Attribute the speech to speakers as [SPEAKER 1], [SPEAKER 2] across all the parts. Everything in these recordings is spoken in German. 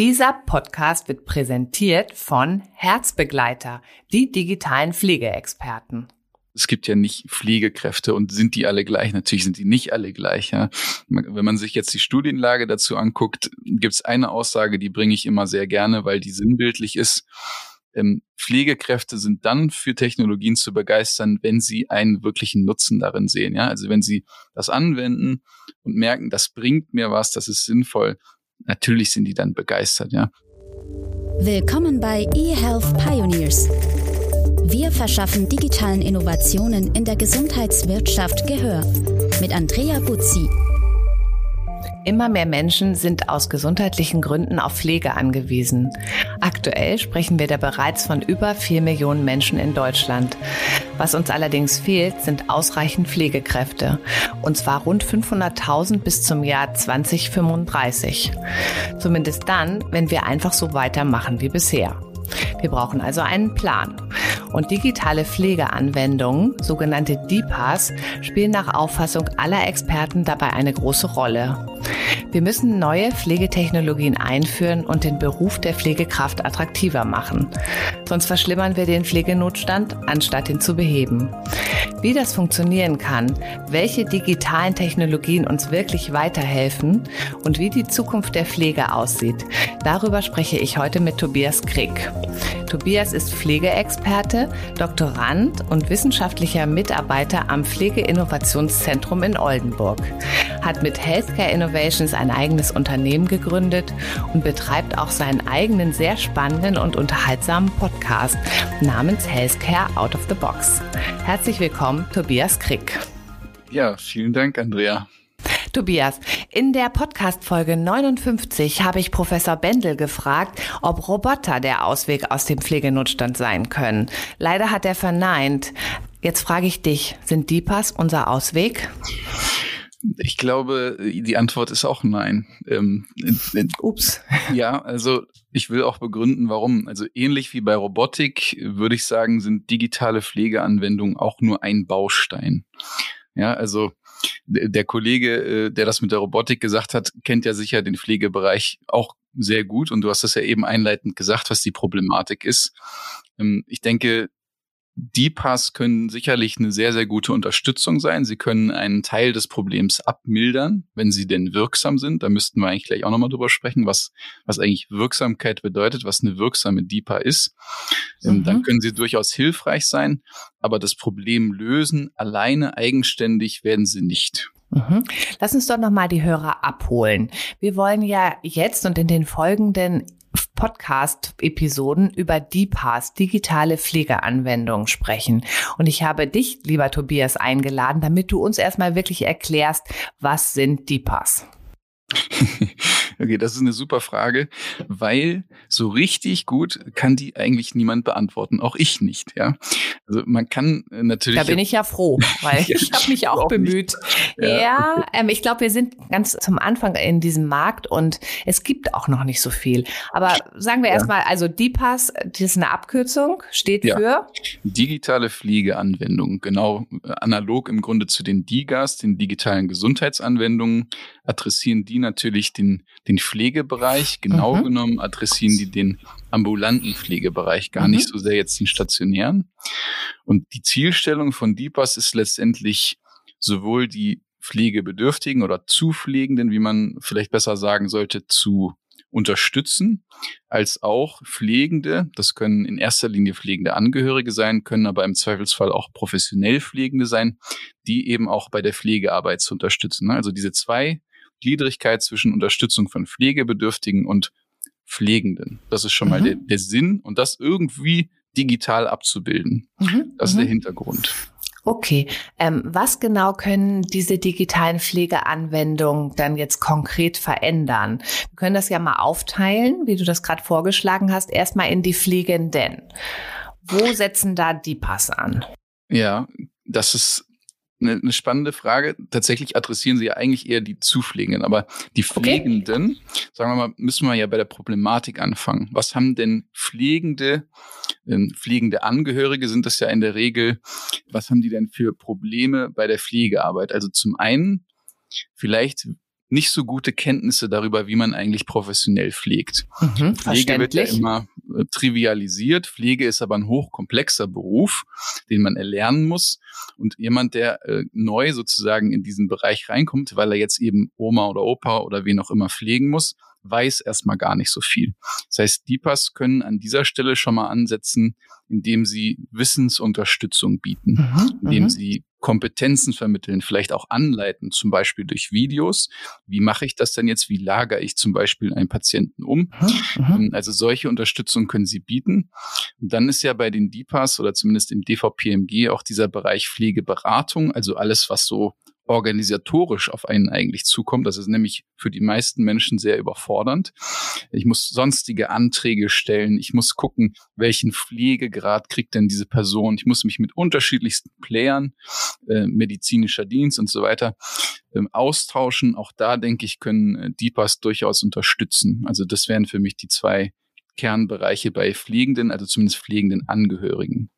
[SPEAKER 1] Dieser Podcast wird präsentiert von Herzbegleiter, die digitalen Pflegeexperten.
[SPEAKER 2] Es gibt ja nicht Pflegekräfte und sind die alle gleich? Natürlich sind die nicht alle gleich. Ja. Wenn man sich jetzt die Studienlage dazu anguckt, gibt es eine Aussage, die bringe ich immer sehr gerne, weil die sinnbildlich ist. Ähm, Pflegekräfte sind dann für Technologien zu begeistern, wenn sie einen wirklichen Nutzen darin sehen. Ja, also wenn sie das anwenden und merken, das bringt mir was, das ist sinnvoll, natürlich sind die dann begeistert, ja.
[SPEAKER 3] Willkommen bei eHealth Pioneers. Wir verschaffen digitalen Innovationen in der Gesundheitswirtschaft Gehör. Mit Andrea Buzzi.
[SPEAKER 1] Immer mehr Menschen sind aus gesundheitlichen Gründen auf Pflege angewiesen. Aktuell sprechen wir da bereits von über vier Millionen Menschen in Deutschland. Was uns allerdings fehlt, sind ausreichend Pflegekräfte. Und zwar rund 500.000 bis zum Jahr 2035. Zumindest dann, wenn wir einfach so weitermachen wie bisher. Wir brauchen also einen Plan. Und digitale Pflegeanwendungen, sogenannte DIPAs, spielen nach Auffassung aller Experten dabei eine große Rolle. Wir müssen neue Pflegetechnologien einführen und den Beruf der Pflegekraft attraktiver machen. Sonst verschlimmern wir den Pflegenotstand, anstatt ihn zu beheben. Wie das funktionieren kann, welche digitalen Technologien uns wirklich weiterhelfen und wie die Zukunft der Pflege aussieht, darüber spreche ich heute mit Tobias Krieg. Tobias ist Pflegeexperte, Doktorand und wissenschaftlicher Mitarbeiter am Pflegeinnovationszentrum in Oldenburg, hat mit Healthcare Innovations ein eigenes Unternehmen gegründet und betreibt auch seinen eigenen sehr spannenden und unterhaltsamen Podcast namens Healthcare Out of the Box. Herzlich willkommen, Tobias Krieg.
[SPEAKER 2] Ja, vielen Dank, Andrea.
[SPEAKER 1] Tobias, in der Podcast-Folge 59 habe ich Professor Bendel gefragt, ob Roboter der Ausweg aus dem Pflegenotstand sein können. Leider hat er verneint. Jetzt frage ich dich, sind DIPAs unser Ausweg?
[SPEAKER 2] Ich glaube, die Antwort ist auch nein. Ähm,
[SPEAKER 1] Ups.
[SPEAKER 2] Ja, also ich will auch begründen, warum. Also ähnlich wie bei Robotik würde ich sagen, sind digitale Pflegeanwendungen auch nur ein Baustein. Ja, also der Kollege, äh, der das mit der Robotik gesagt hat, kennt ja sicher den Pflegebereich auch sehr gut und du hast das ja eben einleitend gesagt, was die Problematik ist. Ähm, ich denke, die Pass können sicherlich eine sehr, sehr gute Unterstützung sein. Sie können einen Teil des Problems abmildern, wenn sie denn wirksam sind. Da müssten wir eigentlich gleich auch nochmal drüber sprechen, was, was eigentlich Wirksamkeit bedeutet, was eine wirksame DIPA ist. Ähm, mhm. Dann können sie durchaus hilfreich sein, aber das Problem lösen alleine eigenständig werden sie nicht.
[SPEAKER 1] Mhm. Lass uns doch nochmal die Hörer abholen. Wir wollen ja jetzt und in den folgenden Podcast-Episoden über DPAS, digitale Pflegeanwendungen sprechen. Und ich habe dich, lieber Tobias, eingeladen, damit du uns erstmal wirklich erklärst, was sind DPAS?
[SPEAKER 2] okay, das ist eine super Frage, weil so richtig gut kann die eigentlich niemand beantworten, auch ich nicht, ja. Also man kann äh, natürlich.
[SPEAKER 1] Da bin ich ja froh, weil ich habe mich auch bemüht. Ja, ja okay. ähm, ich glaube, wir sind ganz zum Anfang in diesem Markt und es gibt auch noch nicht so viel. Aber sagen wir ja. erstmal, also DIPAS, das ist eine Abkürzung, steht ja. für
[SPEAKER 2] digitale Pflegeanwendungen, genau äh, analog im Grunde zu den DIGAs, den digitalen Gesundheitsanwendungen, adressieren die natürlich den, den Pflegebereich, genau mhm. genommen adressieren die den ambulanten Pflegebereich, gar mhm. nicht so sehr jetzt den stationären. Und die Zielstellung von DIPAS ist letztendlich sowohl die Pflegebedürftigen oder Zupflegenden, wie man vielleicht besser sagen sollte, zu unterstützen, als auch Pflegende, das können in erster Linie pflegende Angehörige sein, können aber im Zweifelsfall auch professionell Pflegende sein, die eben auch bei der Pflegearbeit zu unterstützen. Also diese zwei Gliedrigkeit zwischen Unterstützung von Pflegebedürftigen und Pflegenden. Das ist schon mhm. mal der, der, Sinn und das irgendwie digital abzubilden. Mhm. Das ist mhm. der Hintergrund.
[SPEAKER 1] Okay, ähm, was genau können diese digitalen Pflegeanwendungen dann jetzt konkret verändern? Wir können das ja mal aufteilen, wie du das gerade vorgeschlagen hast, erstmal in die Pflegenden. Wo setzen da die Pass an?
[SPEAKER 2] Ja, das ist eine, eine spannende Frage. Tatsächlich adressieren sie ja eigentlich eher die Zupflegenden, aber die Pflegenden, okay. sagen wir mal, müssen wir ja bei der Problematik anfangen. Was haben denn Pflegende, äh, pflegende Angehörige sind das ja in der Regel, was haben die denn für Probleme bei der Pflegearbeit? Also zum einen, vielleicht nicht so gute Kenntnisse darüber, wie man eigentlich professionell pflegt. Mhm, Pflege wird ja immer trivialisiert. Pflege ist aber ein hochkomplexer Beruf, den man erlernen muss. Und jemand, der äh, neu sozusagen in diesen Bereich reinkommt, weil er jetzt eben Oma oder Opa oder wen auch immer pflegen muss, weiß erstmal gar nicht so viel. Das heißt, DIPAs können an dieser Stelle schon mal ansetzen, indem sie Wissensunterstützung bieten, mhm, indem mhm. sie Kompetenzen vermitteln, vielleicht auch anleiten, zum Beispiel durch Videos. Wie mache ich das denn jetzt? Wie lagere ich zum Beispiel einen Patienten um? Mhm, ähm, also solche Unterstützung können sie bieten. Und dann ist ja bei den DIPAs oder zumindest im DVPMG auch dieser Bereich Pflegeberatung, also alles, was so organisatorisch auf einen eigentlich zukommt. Das ist nämlich für die meisten Menschen sehr überfordernd. Ich muss sonstige Anträge stellen. Ich muss gucken, welchen Pflegegrad kriegt denn diese Person. Ich muss mich mit unterschiedlichsten Playern, äh, medizinischer Dienst und so weiter, äh, austauschen. Auch da, denke ich, können äh, DIPAs durchaus unterstützen. Also das wären für mich die zwei Kernbereiche bei Pflegenden, also zumindest pflegenden Angehörigen.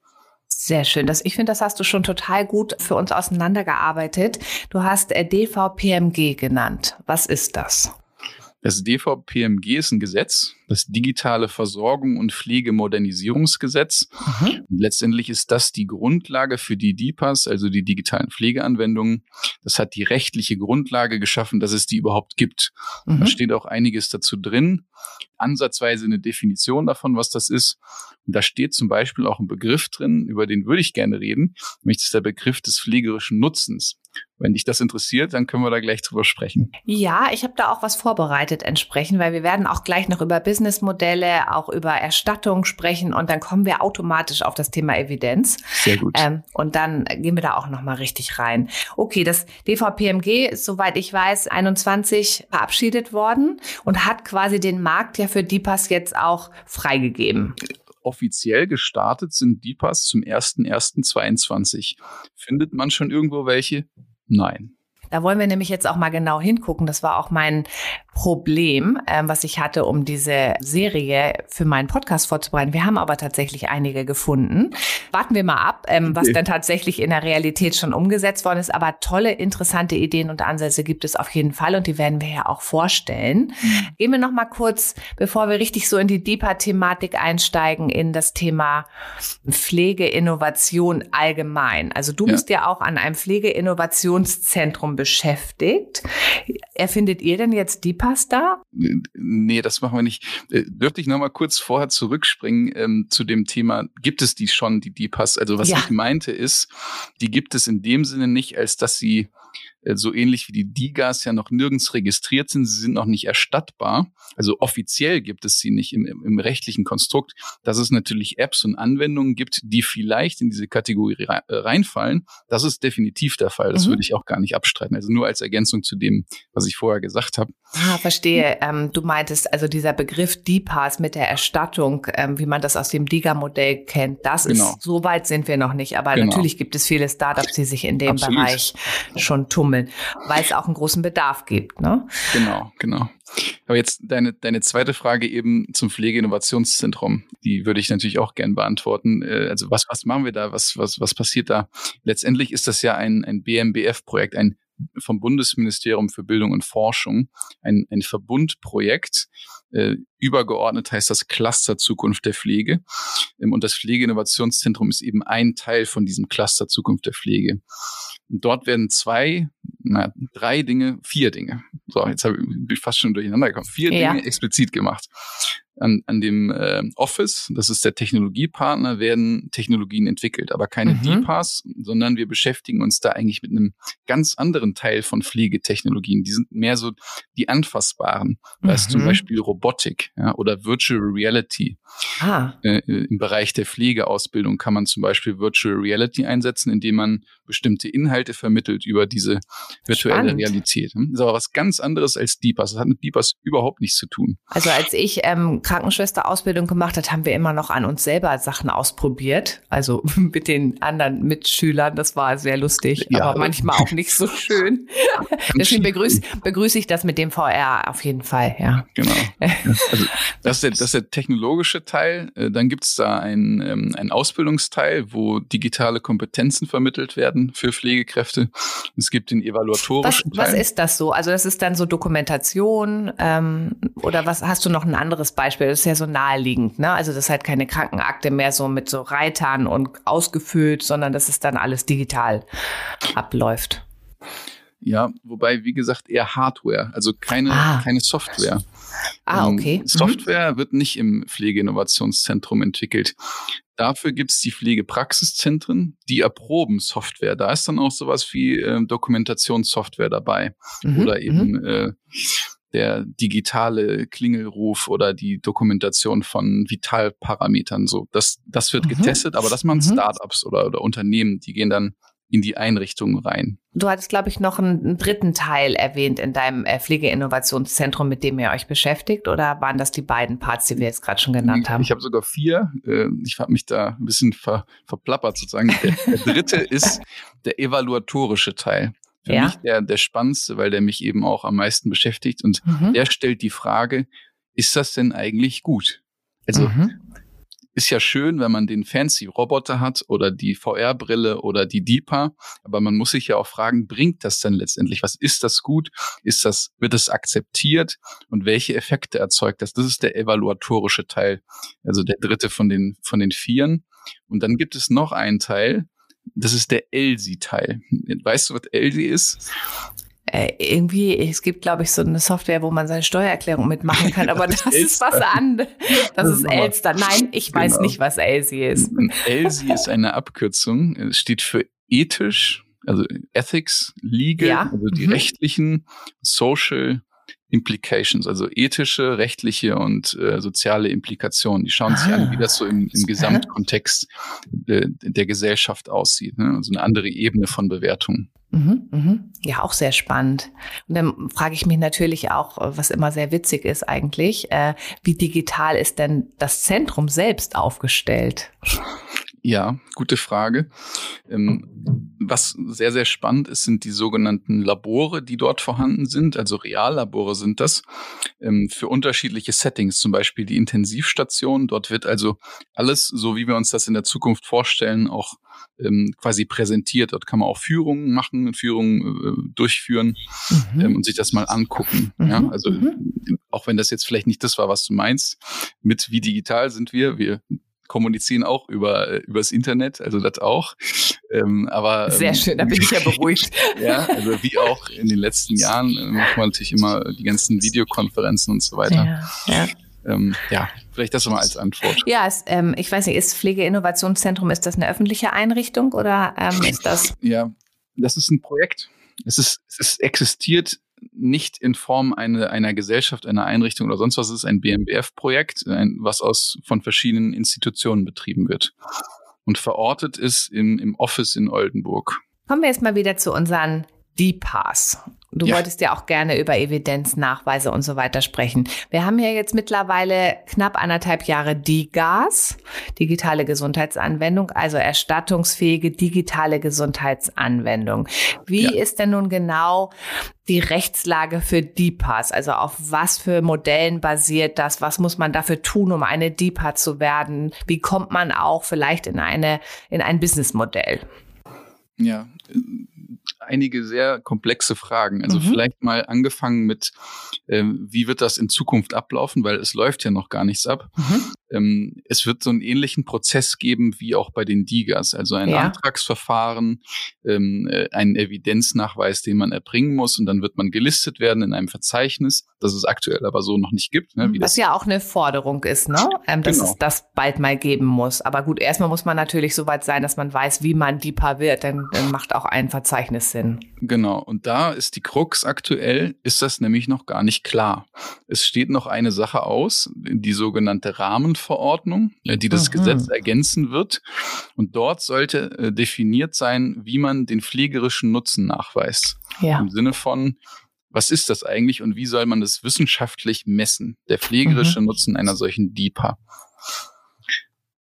[SPEAKER 1] Sehr schön. Das, ich finde, das hast du schon total gut für uns auseinandergearbeitet. Du hast äh, DVPMG genannt. Was ist das?
[SPEAKER 2] Das DVPMG ist ein Gesetz, das Digitale Versorgung und Pflegemodernisierungsgesetz. Mhm. Letztendlich ist das die Grundlage für die DIPAs, also die digitalen Pflegeanwendungen. Das hat die rechtliche Grundlage geschaffen, dass es die überhaupt gibt. Mhm. Da steht auch einiges dazu drin, ansatzweise eine Definition davon, was das ist. Und da steht zum Beispiel auch ein Begriff drin, über den würde ich gerne reden, nämlich das ist der Begriff des pflegerischen Nutzens. Wenn dich das interessiert, dann können wir da gleich drüber sprechen.
[SPEAKER 1] Ja, ich habe da auch was vorbereitet entsprechend, weil wir werden auch gleich noch über Businessmodelle, auch über Erstattung sprechen und dann kommen wir automatisch auf das Thema Evidenz.
[SPEAKER 2] Sehr gut. Ähm,
[SPEAKER 1] und dann gehen wir da auch noch mal richtig rein. Okay, das DVPMG ist, soweit ich weiß, 21 verabschiedet worden und hat quasi den Markt ja für DIPAS jetzt auch freigegeben
[SPEAKER 2] offiziell gestartet sind DIPAs zum 01.01.22. Findet man schon irgendwo welche? Nein.
[SPEAKER 1] Da wollen wir nämlich jetzt auch mal genau hingucken. Das war auch mein Problem, ähm, was ich hatte, um diese Serie für meinen Podcast vorzubereiten. Wir haben aber tatsächlich einige gefunden. Warten wir mal ab, ähm, was okay. dann tatsächlich in der Realität schon umgesetzt worden ist. Aber tolle, interessante Ideen und Ansätze gibt es auf jeden Fall und die werden wir ja auch vorstellen. Mhm. Gehen wir noch mal kurz, bevor wir richtig so in die Deeper-Thematik einsteigen, in das Thema Pflegeinnovation allgemein. Also du ja. bist ja auch an einem Pflegeinnovationszentrum beschäftigt. Erfindet ihr denn jetzt die Pasta?
[SPEAKER 2] Nee, das machen wir nicht. Äh, dürfte ich noch mal kurz vorher zurückspringen ähm, zu dem Thema, gibt es die schon, die Dipas? Also was ja. ich meinte ist, die gibt es in dem Sinne nicht, als dass sie so ähnlich wie die Digas ja noch nirgends registriert sind. Sie sind noch nicht erstattbar. Also offiziell gibt es sie nicht im, im, rechtlichen Konstrukt. Dass es natürlich Apps und Anwendungen gibt, die vielleicht in diese Kategorie äh, reinfallen. Das ist definitiv der Fall. Das mhm. würde ich auch gar nicht abstreiten. Also nur als Ergänzung zu dem, was ich vorher gesagt habe.
[SPEAKER 1] Ah, verstehe. Ähm, du meintest also dieser Begriff DPAS mit der Erstattung, ähm, wie man das aus dem DIGA-Modell kennt. Das genau. ist, so weit sind wir noch nicht. Aber genau. natürlich gibt es viele Startups, die sich in dem Absolut. Bereich schon tummeln tummeln, weil es auch einen großen Bedarf gibt. Ne?
[SPEAKER 2] Genau, genau. Aber jetzt deine, deine zweite Frage eben zum Pflegeinnovationszentrum, die würde ich natürlich auch gern beantworten. Äh, also was, was machen wir da? Was, was, was passiert da? Letztendlich ist das ja ein, ein BMBF-Projekt, ein vom Bundesministerium für Bildung und Forschung, ein, ein Verbundprojekt. Äh, übergeordnet heißt das Cluster Zukunft der Pflege. Ähm, und das Pflegeinnovationszentrum ist eben ein Teil von diesem Cluster Zukunft der Pflege. Und dort werden zwei, na, drei Dinge, vier Dinge. So, jetzt habe ich fast schon durcheinander gekommen. Vier ja. Dinge explizit gemacht an, an dem äh, Office, das ist der Technologiepartner, werden Technologien entwickelt, aber keine mhm. DPAS, sondern wir beschäftigen uns da eigentlich mit einem ganz anderen Teil von Pflegetechnologien. Die sind mehr so die anfassbaren. Da mhm. ist zum mhm. Beispiel Robotik ja, oder Virtual Reality. Ah. Äh, Im Bereich der Pflegeausbildung kann man zum Beispiel Virtual Reality einsetzen, indem man bestimmte Inhalte vermittelt über diese virtuelle Spannend. Realität. Das ist aber was ganz anderes als DPAS. Das hat mit DPAS überhaupt nichts zu tun.
[SPEAKER 1] Also als ich ähm, Krankenschwesterausbildung gemacht hat, haben wir immer noch an uns selber Sachen ausprobiert. Also mit den anderen Mitschülern. Das war sehr lustig, ja, aber manchmal auch nicht so schön. Deswegen begrüße, begrüße ich das mit dem VR auf jeden Fall, ja.
[SPEAKER 2] Genau. Also, das, ist der, das ist der technologische Teil. Äh, dann gibt es da einen, ähm, einen Ausbildungsteil, wo digitale Kompetenzen vermittelt werden für Pflegekräfte. Es gibt den evaluatorischen
[SPEAKER 1] was, Teil. Was ist das so? Also das ist dann so Dokumentation ähm, oder was hast du noch ein anderes Beispiel? Das ist ja so naheliegend, ne? Also das ist halt keine Krankenakte mehr so mit so Reitern und ausgefüllt, sondern dass es dann alles digital abläuft.
[SPEAKER 2] Ja, wobei, wie gesagt, eher Hardware, also keine, ah. keine Software.
[SPEAKER 1] Ah, ähm, okay.
[SPEAKER 2] Ähm, Software mhm. wird nicht im Pflegeinnovationszentrum entwickelt. Dafür gibt's die Pflegepraxiszentren, die erproben Software. Da ist dann auch sowas wie äh, Dokumentationssoftware dabei. Mhm. Oder eben mhm. äh, der digitale Klingelruf oder die Dokumentation von Vitalparametern. So, das, das wird mhm. getestet, aber das machen mhm. Startups oder, oder Unternehmen, die gehen dann in die Einrichtung rein.
[SPEAKER 1] Du hattest, glaube ich, noch einen, einen, dritten Teil erwähnt in deinem äh, Pflegeinnovationszentrum, mit dem ihr euch beschäftigt, oder waren das die beiden Parts, die wir jetzt gerade schon genannt haben?
[SPEAKER 2] Ich habe sogar vier. Äh, ich habe mich da ein bisschen ver, verplappert sozusagen. Der, der dritte ist der evaluatorische Teil. Für ja. mich der, der spannendste, weil der mich eben auch am meisten beschäftigt. Und mhm. der stellt die Frage, ist das denn eigentlich gut? Also mhm ist ja schön, wenn man den fancy Roboter hat oder die VR-Brille oder die DIPA, aber man muss sich ja auch fragen, bringt das denn letztendlich? Was ist das gut? Ist das, wird es akzeptiert? Und welche Effekte erzeugt das? Das ist der evaluatorische Teil, also der dritte von den, von den vieren. Und dann gibt es noch einen Teil, das ist der ELSI-Teil. Weißt du, was ELSI ist?
[SPEAKER 1] äh, irgendwie, es gibt, glaube ich, so eine Software, wo man seine Steuererklärung mitmachen kann, aber das, das ist was anderes. Das, das ist Elster. Nein, ich weiß genau. nicht, was Elsi ist.
[SPEAKER 2] Elsi ist eine Abkürzung. Es steht für ethisch, also Ethics, Legal, ja. also die mhm. rechtlichen, Social, Implications, also ethische, rechtliche und äh, soziale Implikationen. Die schauen sich ah. an, wie das so im, im Gesamtkontext äh, der Gesellschaft aussieht. Ne? Also eine andere Ebene von Bewertung.
[SPEAKER 1] Mhm, mhm. Ja, auch sehr spannend. Und dann frage ich mich natürlich auch, was immer sehr witzig ist eigentlich, äh, wie digital ist denn das Zentrum selbst aufgestellt?
[SPEAKER 2] Ja, gute Frage. Ähm, was sehr, sehr spannend ist, sind die sogenannten Labore, die dort vorhanden sind. Also Reallabore sind das ähm, für unterschiedliche Settings, zum Beispiel die Intensivstation. Dort wird also alles, so wie wir uns das in der Zukunft vorstellen, auch ähm, quasi präsentiert. Dort kann man auch Führungen machen, Führungen äh, durchführen mhm. und sich das mal angucken. Mhm. Ja, also mhm. auch wenn das jetzt vielleicht nicht das war, was du meinst, mit wie digital sind wir, wir kommunizieren auch über äh, übers Internet, also das auch. Ähm, aber
[SPEAKER 1] sehr ähm, schön, da bin ich ja beruhigt.
[SPEAKER 2] ja, also wie auch in den letzten Jahren äh, macht man natürlich immer die ganzen Videokonferenzen und so weiter. Ja, ja. Ähm, ja, vielleicht das mal als Antwort.
[SPEAKER 1] Ja, es, ähm, ich weiß nicht, ist Pflegeinnovationszentrum, ist das eine öffentliche Einrichtung oder ähm, ist das?
[SPEAKER 2] Ja, das ist ein Projekt. Es ist, es ist, existiert nicht in Form eine, einer Gesellschaft, einer Einrichtung oder sonst was. Es ist ein BMBF-Projekt, was aus, von verschiedenen Institutionen betrieben wird. Und verortet ist im, im Office in Oldenburg.
[SPEAKER 1] Kommen wir jetzt mal wieder zu unseren DPAS. Du ja. wolltest ja auch gerne über Evidenznachweise und so weiter sprechen. Wir haben ja jetzt mittlerweile knapp anderthalb Jahre DIGAS, digitale Gesundheitsanwendung, also erstattungsfähige digitale Gesundheitsanwendung. Wie ja. ist denn nun genau die Rechtslage für DIPAs? Also auf was für Modellen basiert das? Was muss man dafür tun, um eine DIPA zu werden? Wie kommt man auch vielleicht in eine, in ein Businessmodell?
[SPEAKER 2] Ja, einige sehr komplexe Fragen. Also mhm. vielleicht mal angefangen mit, ähm, wie wird das in Zukunft ablaufen, weil es läuft ja noch gar nichts ab. Mhm. Ähm, es wird so einen ähnlichen Prozess geben wie auch bei den Digas, also ein ja. Antragsverfahren, ähm, äh, einen Evidenznachweis, den man erbringen muss und dann wird man gelistet werden in einem Verzeichnis, das es aktuell aber so noch nicht gibt.
[SPEAKER 1] Ne, Was ja auch eine Forderung ist, ne? Ähm, dass genau. es das bald mal geben muss. Aber gut, erstmal muss man natürlich so weit sein, dass man weiß, wie man DIPA wird, dann, dann macht auch ein Verzeichnis Sinn.
[SPEAKER 2] Genau, und da ist die Krux aktuell, ist das nämlich noch gar nicht klar. Es steht noch eine Sache aus, die sogenannte Rahmenverordnung. Verordnung, äh, die das Aha. Gesetz ergänzen wird. Und dort sollte äh, definiert sein, wie man den pflegerischen Nutzen nachweist. Ja. Im Sinne von, was ist das eigentlich und wie soll man das wissenschaftlich messen, der pflegerische mhm. Nutzen einer solchen DIPA.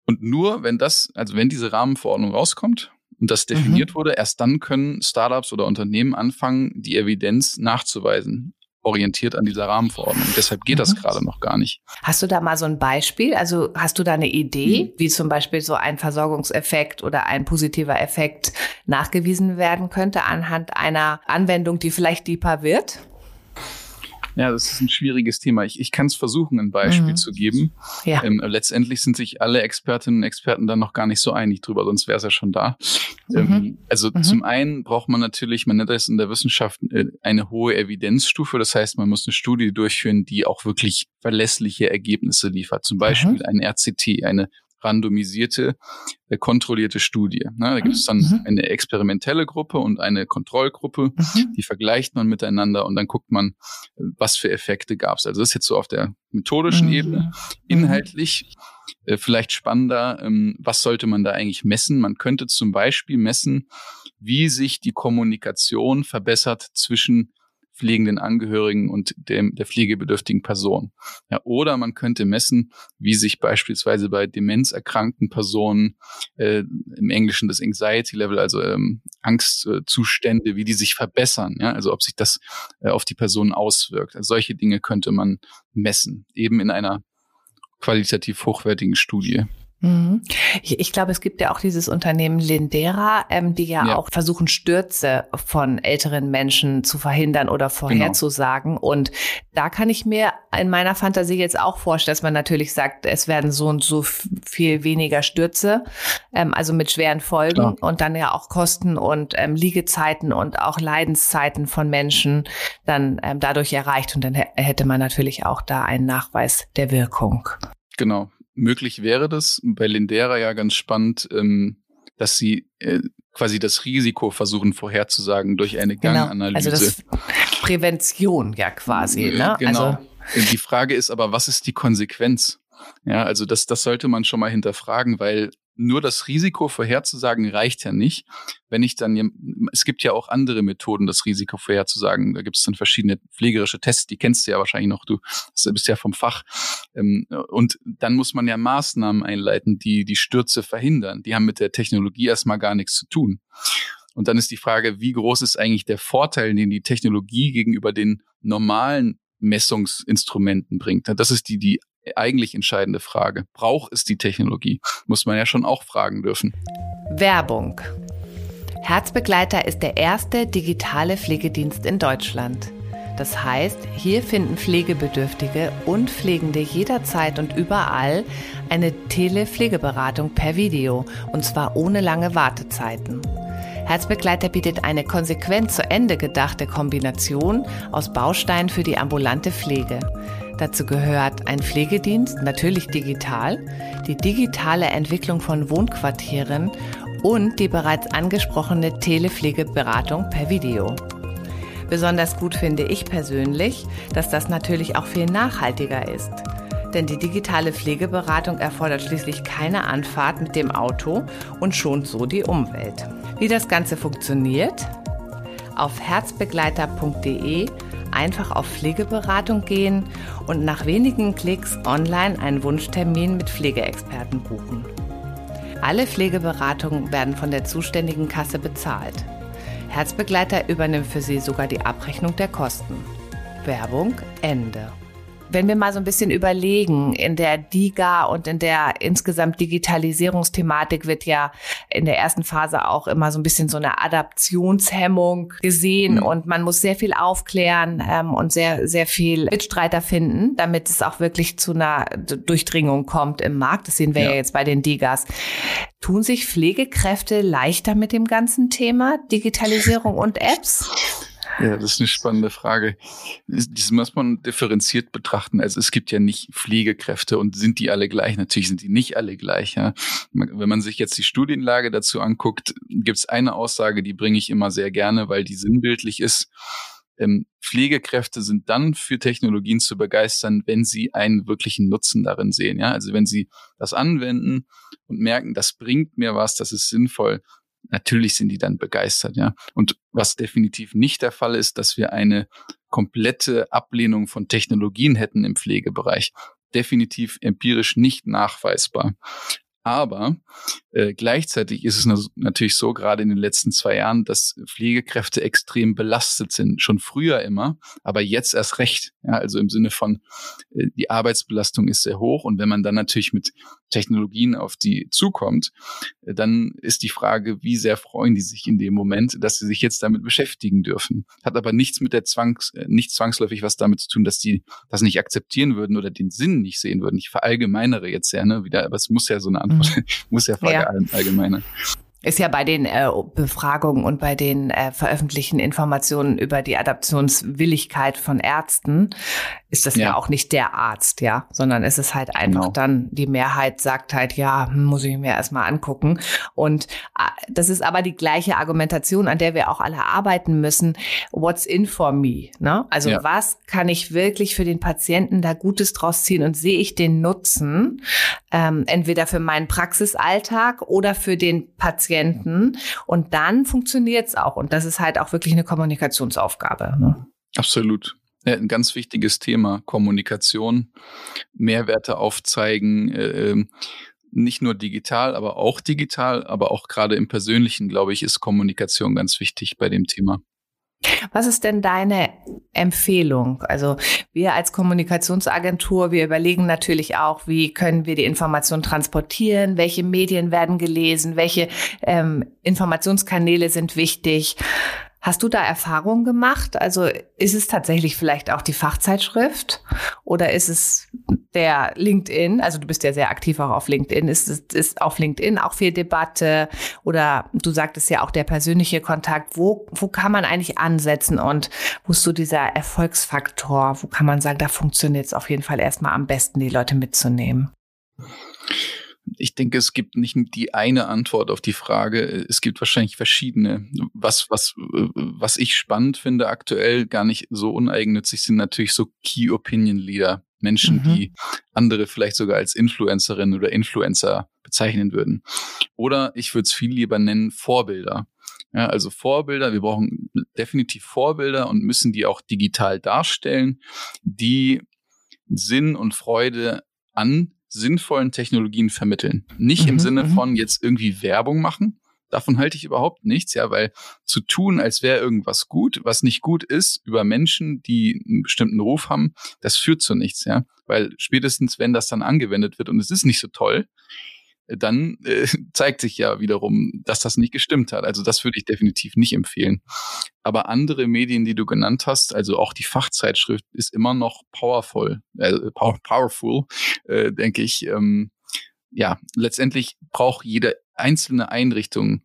[SPEAKER 2] Und nur wenn das, also wenn diese Rahmenverordnung rauskommt und das definiert mhm. wurde, erst dann können Startups oder Unternehmen anfangen, die Evidenz nachzuweisen orientiert an dieser Rahmenverordnung. Deshalb geht das mhm. gerade noch gar nicht.
[SPEAKER 1] Hast du da mal so ein Beispiel? Also hast du da eine Idee, mhm. wie zum Beispiel so ein Versorgungseffekt oder ein positiver Effekt nachgewiesen werden könnte anhand einer Anwendung, die vielleicht deeper wird?
[SPEAKER 2] Ja, das ist ein schwieriges Thema. Ich, ich kann es versuchen, ein Beispiel mhm. zu geben. Ja. Ähm, letztendlich sind sich alle Expertinnen und Experten dann noch gar nicht so einig drüber, sonst wäre es ja schon da. Mhm. Ähm, also mhm. zum einen braucht man natürlich, man nennt das in der Wissenschaft äh, eine hohe Evidenzstufe. Das heißt, man muss eine Studie durchführen, die auch wirklich verlässliche Ergebnisse liefert. Zum Beispiel ein RCT, eine randomisierte, äh, kontrollierte Studie. Ne? Da gibt es dann mhm. eine experimentelle Gruppe und eine Kontrollgruppe, mhm. die vergleicht man miteinander und dann guckt man, was für Effekte gab es. Also das ist jetzt so auf der methodischen mhm. Ebene. Mhm. Inhaltlich äh, vielleicht spannender, ähm, was sollte man da eigentlich messen? Man könnte zum Beispiel messen, wie sich die Kommunikation verbessert zwischen pflegenden Angehörigen und dem, der pflegebedürftigen Person. Ja, oder man könnte messen, wie sich beispielsweise bei demenzerkrankten Personen äh, im Englischen das Anxiety Level, also ähm, Angstzustände, wie die sich verbessern. Ja, also ob sich das äh, auf die Person auswirkt. Also solche Dinge könnte man messen, eben in einer qualitativ hochwertigen Studie.
[SPEAKER 1] Mhm. Ich glaube, es gibt ja auch dieses Unternehmen Lindera, ähm, die ja, ja, auch versuchen, Stürze von älteren Menschen zu verhindern oder genau. vorherzusagen. Genau. Und da kann ich mir in meiner Fantasie jetzt auch vorstellen, dass man natürlich sagt, es werden so und so viel weniger Stürze, ähm, also mit schweren Folgen Klar. und dann ja auch Kosten und ähm, Liegezeiten und auch Leidenszeiten von Menschen dann ähm, dadurch erreicht. Und dann hätte man natürlich auch da einen Nachweis der Wirkung.
[SPEAKER 2] Genau möglich wäre das bei Lindera ja ganz spannend, ähm, dass sie äh, quasi das Risiko versuchen vorherzusagen durch eine genau. Ganganalyse. Also das
[SPEAKER 1] Prävention ja quasi. Ne?
[SPEAKER 2] Genau. Also die Frage ist aber, was ist die Konsequenz? Ja, also das, das sollte man schon mal hinterfragen, weil nur das Risiko vorherzusagen reicht ja nicht. Wenn ich dann, es gibt ja auch andere Methoden, das Risiko vorherzusagen. Da gibt es dann verschiedene pflegerische Tests, die kennst du ja wahrscheinlich noch, du bist ja vom Fach. Ähm, und dann muss man ja Maßnahmen einleiten, die die Stürze verhindern. Die haben mit der Technologie erstmal gar nichts zu tun. Und dann ist die Frage, wie groß ist eigentlich der Vorteil, den die Technologie gegenüber den normalen Messungsinstrumenten bringt? Das ist die, die eigentlich entscheidende Frage. Braucht es die Technologie? Muss man ja schon auch fragen dürfen.
[SPEAKER 1] Werbung. Herzbegleiter ist der erste digitale Pflegedienst in Deutschland. Das heißt, hier finden Pflegebedürftige und Pflegende jederzeit und überall eine Telepflegeberatung per Video und zwar ohne lange Wartezeiten. Herzbegleiter bietet eine konsequent zu Ende gedachte Kombination aus Bausteinen für die ambulante Pflege. Dazu gehört ein Pflegedienst, natürlich digital, die digitale Entwicklung von Wohnquartieren und die bereits angesprochene Telepflegeberatung per Video. Besonders gut finde ich persönlich, dass das natürlich auch viel nachhaltiger ist. Denn die digitale Pflegeberatung erfordert schließlich keine Anfahrt mit dem Auto und schont so die Umwelt. Wie das Ganze funktioniert? Auf herzbegleiter.de einfach auf Pflegeberatung gehen und nach wenigen Klicks online einen Wunschtermin mit Pflegeexperten buchen. Alle Pflegeberatungen werden von der zuständigen Kasse bezahlt. Herzbegleiter übernimmt für Sie sogar die Abrechnung der Kosten. Werbung Ende. Wenn wir mal so ein bisschen überlegen, in der DIGA und in der insgesamt Digitalisierungsthematik wird ja in der ersten Phase auch immer so ein bisschen so eine Adaptionshemmung gesehen mhm. und man muss sehr viel aufklären ähm, und sehr, sehr viel Mitstreiter finden, damit es auch wirklich zu einer Durchdringung kommt im Markt. Das sehen wir ja, ja jetzt bei den DIGAs. Tun sich Pflegekräfte leichter mit dem ganzen Thema Digitalisierung und Apps?
[SPEAKER 2] Ja, das ist eine spannende Frage. Das muss man differenziert betrachten. Also es gibt ja nicht Pflegekräfte und sind die alle gleich? Natürlich sind die nicht alle gleich. Ja. Wenn man sich jetzt die Studienlage dazu anguckt, gibt es eine Aussage, die bringe ich immer sehr gerne, weil die sinnbildlich ist. Ähm, Pflegekräfte sind dann für Technologien zu begeistern, wenn sie einen wirklichen Nutzen darin sehen. Ja, also wenn sie das anwenden und merken, das bringt mir was, das ist sinnvoll, natürlich sind die dann begeistert, ja. Und was definitiv nicht der Fall ist, dass wir eine komplette Ablehnung von Technologien hätten im Pflegebereich. Definitiv empirisch nicht nachweisbar. Aber äh, gleichzeitig ist es natürlich so, gerade in den letzten zwei Jahren, dass Pflegekräfte extrem belastet sind. Schon früher immer, aber jetzt erst recht. Ja, also im Sinne von, äh, die Arbeitsbelastung ist sehr hoch. Und wenn man dann natürlich mit Technologien auf die zukommt, äh, dann ist die Frage, wie sehr freuen die sich in dem Moment, dass sie sich jetzt damit beschäftigen dürfen. Hat aber nichts mit der Zwangs, äh, nicht zwangsläufig was damit zu tun, dass die das nicht akzeptieren würden oder den Sinn nicht sehen würden. Ich verallgemeinere jetzt ja, ne, wieder, aber es muss ja so eine Antwort, mhm. muss ja verallgemeinern. Ja
[SPEAKER 1] ist ja bei den äh, Befragungen und bei den äh, veröffentlichten Informationen über die Adaptionswilligkeit von Ärzten ist das ja. ja. auch nicht der Arzt, ja, sondern es ist halt einfach genau. dann, die Mehrheit sagt halt, ja, hm, muss ich mir erstmal angucken. Und äh, das ist aber die gleiche Argumentation, an der wir auch alle arbeiten müssen. What's in for me? Ne? Also ja. was kann ich wirklich für den Patienten da Gutes draus ziehen und sehe ich den Nutzen, ähm, entweder für meinen Praxisalltag oder für den Patienten. Und dann funktioniert es auch. Und das ist halt auch wirklich eine Kommunikationsaufgabe. Ne?
[SPEAKER 2] Absolut. Ja, ein ganz wichtiges Thema, Kommunikation, Mehrwerte aufzeigen, äh, ähm, nicht nur digital, aber auch digital, aber auch gerade im Persönlichen, glaube ich, ist Kommunikation ganz wichtig bei dem Thema.
[SPEAKER 1] Was ist denn deine Empfehlung? Also wir als Kommunikationsagentur, wir überlegen natürlich auch, wie können wir die Information transportieren, welche Medien werden gelesen, welche ähm, Informationskanäle sind wichtig. Hast du da Erfahrungen gemacht? Also ist es tatsächlich vielleicht auch die Fachzeitschrift oder ist es der LinkedIn? Also du bist ja sehr aktiv auch auf LinkedIn. Ist es ist auf LinkedIn auch viel Debatte oder du sagtest ja auch der persönliche Kontakt. Wo, wo kann man eigentlich ansetzen und wo ist so dieser Erfolgsfaktor? Wo kann man sagen, da funktioniert es auf jeden Fall erstmal am besten, die Leute mitzunehmen?
[SPEAKER 2] Ich denke, es gibt nicht die eine Antwort auf die Frage. Es gibt wahrscheinlich verschiedene. Was, was, was ich spannend finde aktuell, gar nicht so uneigennützig, sind natürlich so Key Opinion Leader. Menschen, mhm. die andere vielleicht sogar als Influencerin oder Influencer bezeichnen würden. Oder ich würde es viel lieber nennen Vorbilder. Ja, also Vorbilder, wir brauchen definitiv Vorbilder und müssen die auch digital darstellen, die Sinn und Freude an sinnvollen Technologien vermitteln. Nicht mhm, im Sinne mhm. von jetzt irgendwie Werbung machen. Davon halte ich überhaupt nichts, ja, weil zu tun, als wäre irgendwas gut, was nicht gut ist, über Menschen, die einen bestimmten Ruf haben, das führt zu nichts, ja. Weil spätestens, wenn das dann angewendet wird und es ist nicht so toll, dann äh, zeigt sich ja wiederum, dass das nicht gestimmt hat. Also das würde ich definitiv nicht empfehlen. Aber andere Medien, die du genannt hast, also auch die Fachzeitschrift, ist immer noch powerful, äh, powerful, äh, denke ich. Ähm, ja, letztendlich braucht jede einzelne Einrichtung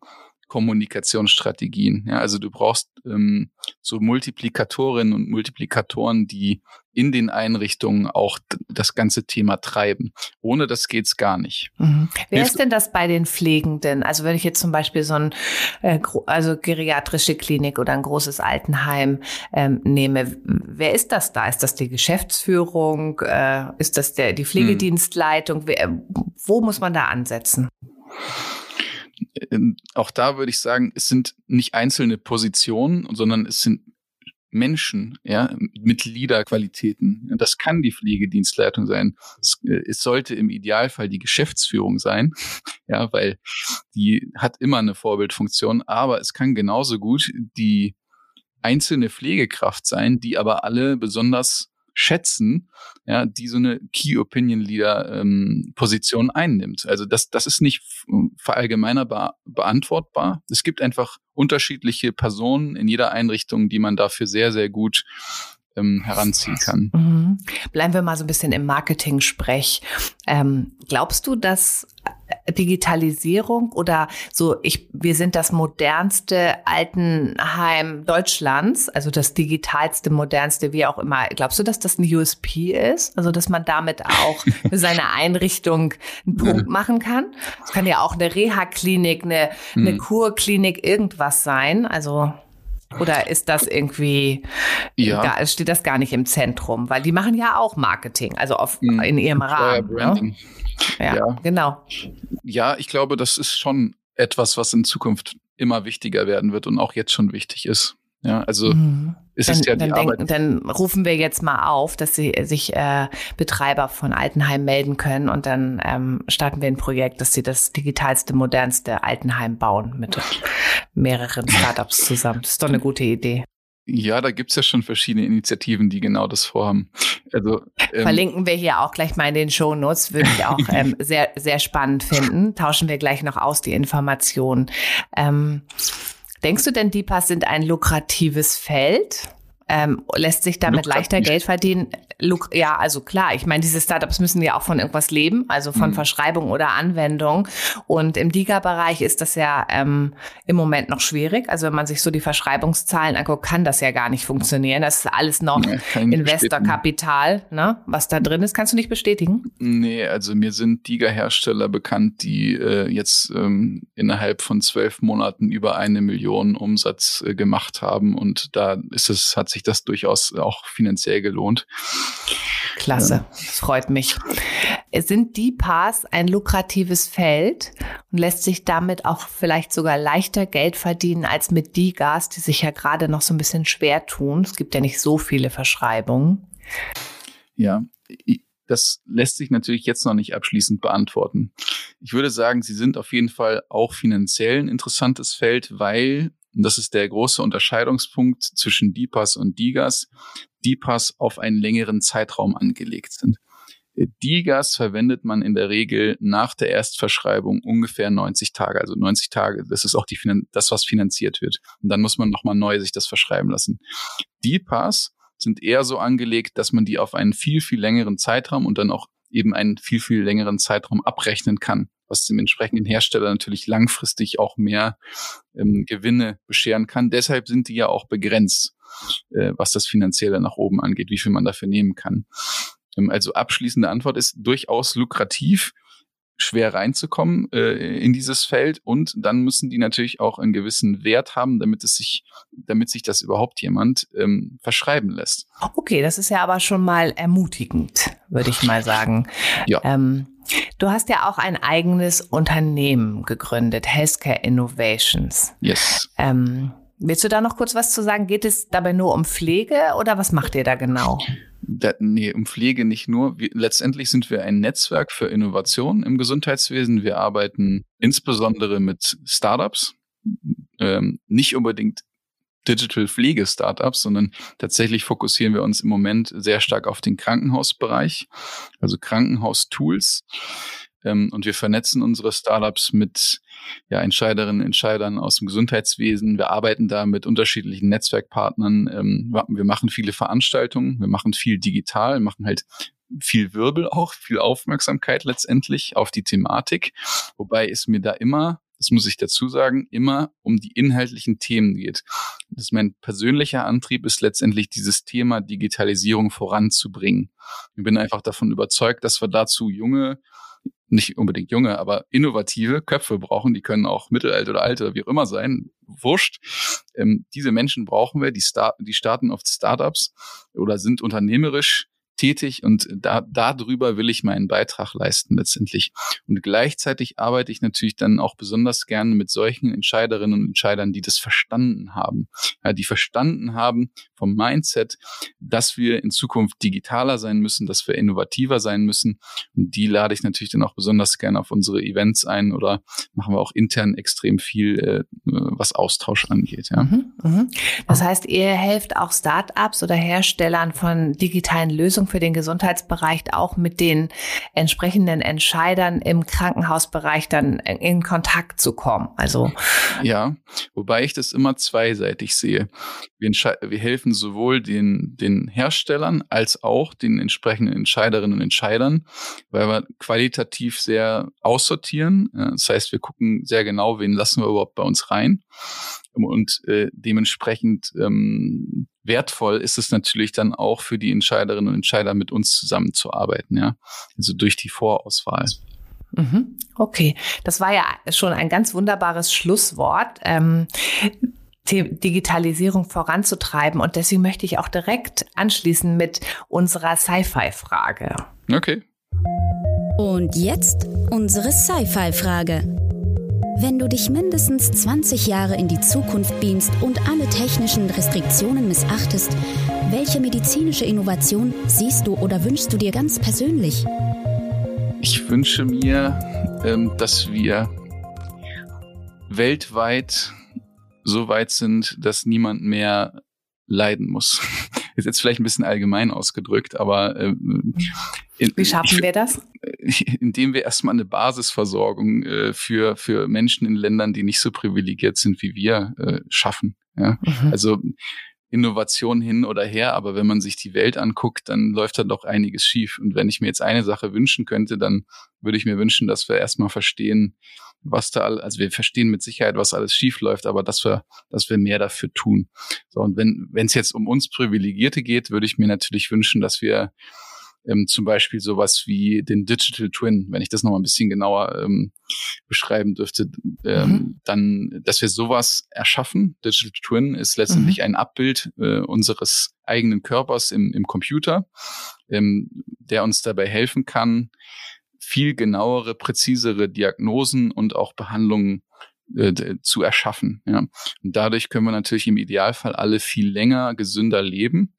[SPEAKER 2] Kommunikationsstrategien. Ja, also du brauchst ähm, so Multiplikatorinnen und Multiplikatoren, die in den Einrichtungen auch das ganze Thema treiben. Ohne das geht's gar nicht.
[SPEAKER 1] Mhm. Wer Hilf ist denn das bei den Pflegenden? Also wenn ich jetzt zum Beispiel so ein äh, also geriatrische Klinik oder ein großes Altenheim ähm, nehme, wer ist das da? Ist das die Geschäftsführung? Äh, ist das der die Pflegedienstleitung? Wer, wo muss man da ansetzen?
[SPEAKER 2] Auch da würde ich sagen, es sind nicht einzelne Positionen, sondern es sind Menschen, ja, mit Leaderqualitäten. Das kann die Pflegedienstleitung sein. Es, äh, es, sollte im Idealfall die Geschäftsführung sein, ja, weil die hat immer eine Vorbildfunktion, aber es kann genauso gut die einzelne Pflegekraft sein, die aber alle besonders schätzen, ja, die so eine Key Opinion Leader ähm, Position einnimmt. Also das, das ist nicht verallgemeinerbar beantwortbar. Es gibt einfach unterschiedliche Personen in jeder Einrichtung, die man dafür sehr, sehr gut ähm, heranziehen kann.
[SPEAKER 1] Mhm. Bleiben wir mal so ein bisschen im Marketing-Sprech. Ähm, glaubst du, dass Digitalisierung oder so, ich, wir sind das modernste Altenheim Deutschlands, also das digitalste, modernste, wie auch immer. Glaubst du, dass das ein USP ist? Also, dass man damit auch für seine Einrichtung einen Punkt machen kann? Es kann ja auch eine Reha-Klinik, eine, eine hm. Kurklinik, irgendwas sein. Also, oder ist das irgendwie, ja. gar, steht das gar nicht im Zentrum? Weil die machen ja auch Marketing, also auf, hm. in ihrem Rahmen. Ne? Ja, ja, genau.
[SPEAKER 2] Ja, ich glaube, das ist schon etwas, was in Zukunft immer wichtiger werden wird und auch jetzt schon wichtig ist. Ja, also mhm. ist
[SPEAKER 1] dann,
[SPEAKER 2] es ja die
[SPEAKER 1] dann,
[SPEAKER 2] Arbeit.
[SPEAKER 1] Denk, dann rufen wir jetzt mal auf, dass sie, sich äh, Betreiber von Altenheim melden können und dann ähm, starten wir ein Projekt, dass sie das digitalste, modernste Altenheim bauen mit mehreren Startups zusammen. Das ist doch eine gute Idee.
[SPEAKER 2] Ja, da gibt's ja schon verschiedene Initiativen, die genau das vorhaben. Also
[SPEAKER 1] ähm, verlinken wir hier auch gleich mal in den Show Notes, würde ich auch ähm, sehr sehr spannend finden. Tauschen wir gleich noch aus die Informationen. Ähm, denkst du denn, DIPAs sind ein lukratives Feld? Ähm, lässt sich damit Lukrativ. leichter Geld verdienen? Ja, also klar, ich meine, diese Startups müssen ja auch von irgendwas leben, also von mhm. Verschreibung oder Anwendung. Und im DIGA-Bereich ist das ja ähm, im Moment noch schwierig. Also wenn man sich so die Verschreibungszahlen anguckt, kann das ja gar nicht funktionieren. Das ist alles noch ja, Investorkapital, ne, was da drin ist. Kannst du nicht bestätigen?
[SPEAKER 2] Nee, also mir sind DIGA-Hersteller bekannt, die äh, jetzt ähm, innerhalb von zwölf Monaten über eine Million Umsatz äh, gemacht haben. Und da ist es, hat sich das durchaus auch finanziell gelohnt.
[SPEAKER 1] Klasse, das freut mich. Sind die Paars ein lukratives Feld und lässt sich damit auch vielleicht sogar leichter Geld verdienen als mit die Gas, die sich ja gerade noch so ein bisschen schwer tun? Es gibt ja nicht so viele Verschreibungen.
[SPEAKER 2] Ja, das lässt sich natürlich jetzt noch nicht abschließend beantworten. Ich würde sagen, sie sind auf jeden Fall auch finanziell ein interessantes Feld, weil und das ist der große Unterscheidungspunkt zwischen DIPAS und DIGAS. DIPAS auf einen längeren Zeitraum angelegt sind. DIGAS verwendet man in der Regel nach der Erstverschreibung ungefähr 90 Tage. Also 90 Tage, das ist auch die, das, was finanziert wird. Und dann muss man nochmal neu sich das verschreiben lassen. DIPAS sind eher so angelegt, dass man die auf einen viel, viel längeren Zeitraum und dann auch eben einen viel, viel längeren Zeitraum abrechnen kann was dem entsprechenden Hersteller natürlich langfristig auch mehr ähm, Gewinne bescheren kann. Deshalb sind die ja auch begrenzt, äh, was das Finanzielle nach oben angeht, wie viel man dafür nehmen kann. Ähm, also abschließende Antwort ist durchaus lukrativ schwer reinzukommen äh, in dieses Feld und dann müssen die natürlich auch einen gewissen Wert haben, damit es sich, damit sich das überhaupt jemand ähm, verschreiben lässt.
[SPEAKER 1] Okay, das ist ja aber schon mal ermutigend, würde ich mal sagen.
[SPEAKER 2] Ja. Ähm,
[SPEAKER 1] du hast ja auch ein eigenes Unternehmen gegründet, Healthcare Innovations.
[SPEAKER 2] Yes.
[SPEAKER 1] Ähm, willst du da noch kurz was zu sagen? Geht es dabei nur um Pflege oder was macht ihr da genau?
[SPEAKER 2] da, nee, um Pflege nicht nur. Wir, letztendlich sind wir ein Netzwerk für Innovation im Gesundheitswesen. Wir arbeiten insbesondere mit Startups, ähm, nicht unbedingt Digital Pflege Startups, sondern tatsächlich fokussieren wir uns im Moment sehr stark auf den Krankenhausbereich, also Krankenhaustools. Ähm, und wir vernetzen unsere Startups mit ja, Entscheiderinnen und Entscheidern aus dem Gesundheitswesen. Wir arbeiten da mit unterschiedlichen Netzwerkpartnern. Ähm, wir machen viele Veranstaltungen, wir machen viel digital, machen halt viel Wirbel auch, viel Aufmerksamkeit letztendlich auf die Thematik. Wobei es mir da immer das muss ich dazu sagen, immer um die inhaltlichen Themen geht. Das ist mein persönlicher Antrieb ist letztendlich dieses Thema Digitalisierung voranzubringen. Ich bin einfach davon überzeugt, dass wir dazu junge nicht unbedingt junge, aber innovative Köpfe brauchen. Die können auch mittelalt oder alt oder wie auch immer sein. Wurscht. Ähm, diese Menschen brauchen wir, die, Start, die starten oft Startups oder sind unternehmerisch tätig und da, darüber will ich meinen Beitrag leisten letztendlich. Und gleichzeitig arbeite ich natürlich dann auch besonders gerne mit solchen Entscheiderinnen und Entscheidern, die das verstanden haben. Ja, die verstanden haben vom Mindset, dass wir in Zukunft digitaler sein müssen, dass wir innovativer sein müssen. Und die lade ich natürlich dann auch besonders gerne auf unsere Events ein oder machen wir auch intern extrem viel, äh, was Austausch angeht. Ja. Mhm,
[SPEAKER 1] mh. Das heißt, ihr helft auch Startups oder Herstellern von digitalen Lösungen Unterstützung für den Gesundheitsbereich auch mit den entsprechenden Entscheidern im Krankenhausbereich dann in Kontakt zu kommen. Also
[SPEAKER 2] ja, wobei ich das immer zweiseitig sehe. Wir, wir helfen sowohl den, den Herstellern als auch den entsprechenden Entscheiderinnen und Entscheidern, weil wir qualitativ sehr aussortieren. Das heißt, wir gucken sehr genau, wen lassen wir überhaupt bei uns rein und äh, dementsprechend ähm, wertvoll ist es natürlich dann auch für die Entscheiderinnen und Entscheider mit uns zusammenzuarbeiten, ja. Also durch die Vorauswahl.
[SPEAKER 1] Mhm. Okay, das war ja schon ein ganz wunderbares Schlusswort. Ähm, Digitalisierung voranzutreiben. Und deswegen möchte ich auch direkt anschließen mit unserer
[SPEAKER 2] Okay.
[SPEAKER 3] Und jetzt unsere Sci-Fi-Frage. Wenn du dich mindestens 20 Jahre in die Zukunft beamst und alle technischen Restriktionen missachtest, welche medizinische Innovation siehst du oder wünschst du dir ganz persönlich?
[SPEAKER 2] Ich wünsche mir, ähm, dass wir weltweit so weit sind, dass niemand mehr leiden muss. Ist jetzt vielleicht ein bisschen allgemein ausgedrückt, aber äh,
[SPEAKER 1] in, wie schaffen ich, wir das?
[SPEAKER 2] Indem wir erstmal eine Basisversorgung äh, für für Menschen in Ländern, die nicht so privilegiert sind wie wir, äh, schaffen. Ja? Mhm. Also Innovation hin oder her, aber wenn man sich die Welt anguckt, dann läuft da doch einiges schief. Und wenn ich mir jetzt eine Sache wünschen könnte, dann würde ich mir wünschen, dass wir erstmal verstehen, was da, also wir verstehen mit Sicherheit, was alles schief läuft, aber dass wir, dass wir mehr dafür tun. So, und wenn, wenn es jetzt um uns Privilegierte geht, würde ich mir natürlich wünschen, dass wir ähm, zum Beispiel sowas wie den Digital Twin, wenn ich das nochmal ein bisschen genauer ähm, beschreiben dürfte, ähm, mhm. dann, dass wir sowas erschaffen. Digital Twin ist letztendlich mhm. ein Abbild äh, unseres eigenen Körpers im, im Computer, ähm, der uns dabei helfen kann, viel genauere, präzisere Diagnosen und auch Behandlungen äh, zu erschaffen. Ja. Und dadurch können wir natürlich im Idealfall alle viel länger, gesünder leben.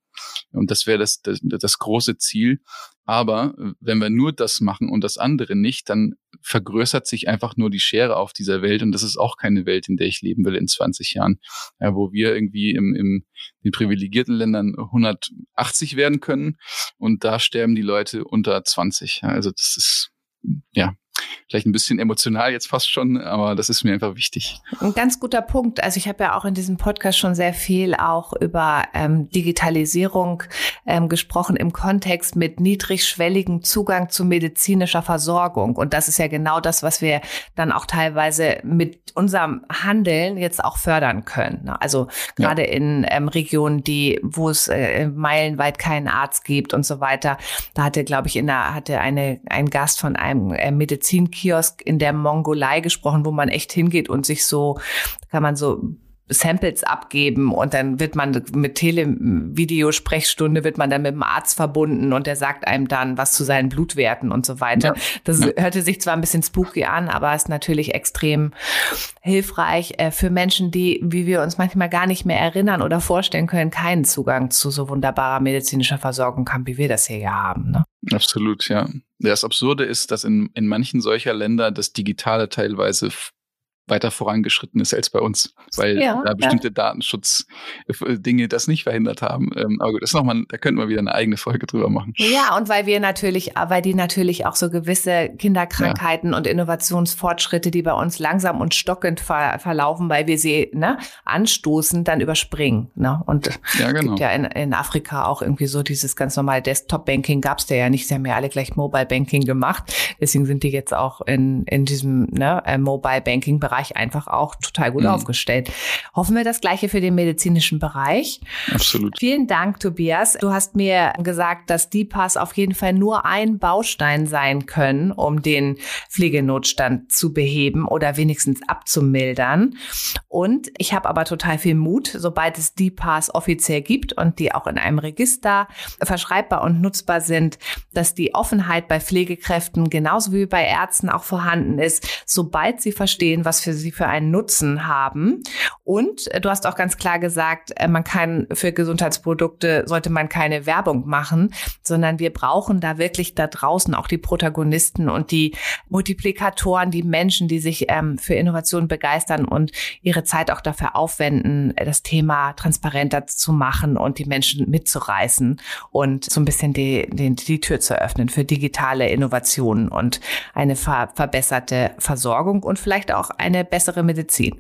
[SPEAKER 2] Und das wäre das, das, das große Ziel. Aber äh, wenn wir nur das machen und das andere nicht, dann vergrößert sich einfach nur die Schere auf dieser Welt. Und das ist auch keine Welt, in der ich leben will in 20 Jahren, ja, wo wir irgendwie im, im den privilegierten Ländern 180 werden können und da sterben die Leute unter 20. Ja, also das ist ja, vielleicht ein bisschen emotional jetzt fast schon, aber das ist mir einfach wichtig.
[SPEAKER 1] Ein ganz guter Punkt. Also ich habe ja auch in diesem Podcast schon sehr viel auch über ähm, Digitalisierung ähm, gesprochen im Kontext mit niedrigschwelligem Zugang zu medizinischer Versorgung. Und das ist ja genau das, was wir dann auch teilweise mit unserem Handeln jetzt auch fördern können. Ne? Also gerade ja. in ähm, Regionen, die, wo es äh, meilenweit keinen Arzt gibt und so weiter. Da hatte, glaube ich, in der, hatte eine, ein Gast von einem äh, Medizinkiosk in der Mongolei gesprochen, wo man echt hingeht und sich so, kann man so Samples abgeben und dann wird man mit Televideosprechstunde wird man dann mit dem Arzt verbunden und der sagt einem dann was zu seinen Blutwerten und so weiter. Ja. Das ja. hörte sich zwar ein bisschen spooky an, aber ist natürlich extrem hilfreich äh, für Menschen, die, wie wir uns manchmal gar nicht mehr erinnern oder vorstellen können, keinen Zugang zu so wunderbarer medizinischer Versorgung haben, wie wir das hier ja haben. Ne?
[SPEAKER 2] Absolut, ja. Das Absurde ist, dass in, in manchen solcher Länder das Digitale teilweise weiter vorangeschritten ist als bei uns, weil ja, da bestimmte ja. Datenschutzdinge das nicht verhindert haben. Ähm, aber gut, das ist nochmal, da könnten wir wieder eine eigene Folge drüber machen.
[SPEAKER 1] Ja, und weil wir natürlich, weil die natürlich auch so gewisse Kinderkrankheiten ja. und Innovationsfortschritte, die bei uns langsam und stockend ver verlaufen, weil wir sie ne, anstoßen, dann überspringen. Ne? Und ja, genau. gibt ja in, in Afrika auch irgendwie so dieses ganz normale Desktop-Banking gab es da ja nicht. Sie haben ja alle gleich Mobile-Banking gemacht. Deswegen sind die jetzt auch in, in diesem ne, äh, Mobile-Banking-Bereich Bereich einfach auch total gut mhm. aufgestellt. Hoffen wir das Gleiche für den medizinischen Bereich.
[SPEAKER 2] Absolut.
[SPEAKER 1] Vielen Dank, Tobias. Du hast mir gesagt, dass die Pass auf jeden Fall nur ein Baustein sein können, um den Pflegenotstand zu beheben oder wenigstens abzumildern. Und ich habe aber total viel Mut, sobald es die Pass offiziell gibt und die auch in einem Register verschreibbar und nutzbar sind, dass die Offenheit bei Pflegekräften genauso wie bei Ärzten auch vorhanden ist, sobald sie verstehen, was für sie für einen Nutzen haben. Und äh, du hast auch ganz klar gesagt, äh, man kann für Gesundheitsprodukte sollte man keine Werbung machen, sondern wir brauchen da wirklich da draußen auch die Protagonisten und die Multiplikatoren, die Menschen, die sich ähm, für Innovation begeistern und ihre Zeit auch dafür aufwenden, das Thema transparenter zu machen und die Menschen mitzureißen und so ein bisschen die, die, die Tür zu öffnen für digitale Innovationen und eine ver verbesserte Versorgung und vielleicht auch eine eine bessere Medizin.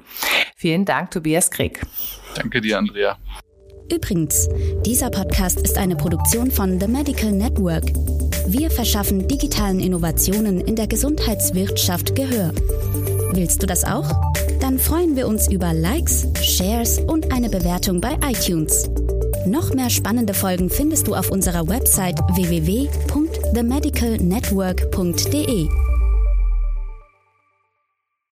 [SPEAKER 1] Vielen Dank, Tobias Krieg.
[SPEAKER 2] Danke dir, Andrea.
[SPEAKER 3] Übrigens, dieser Podcast ist eine Produktion von The Medical Network. Wir verschaffen digitalen Innovationen in der Gesundheitswirtschaft Gehör. Willst du das auch? Dann freuen wir uns über Likes, Shares und eine Bewertung bei iTunes. Noch mehr spannende Folgen findest du auf unserer Website www.themedicalnetwork.de.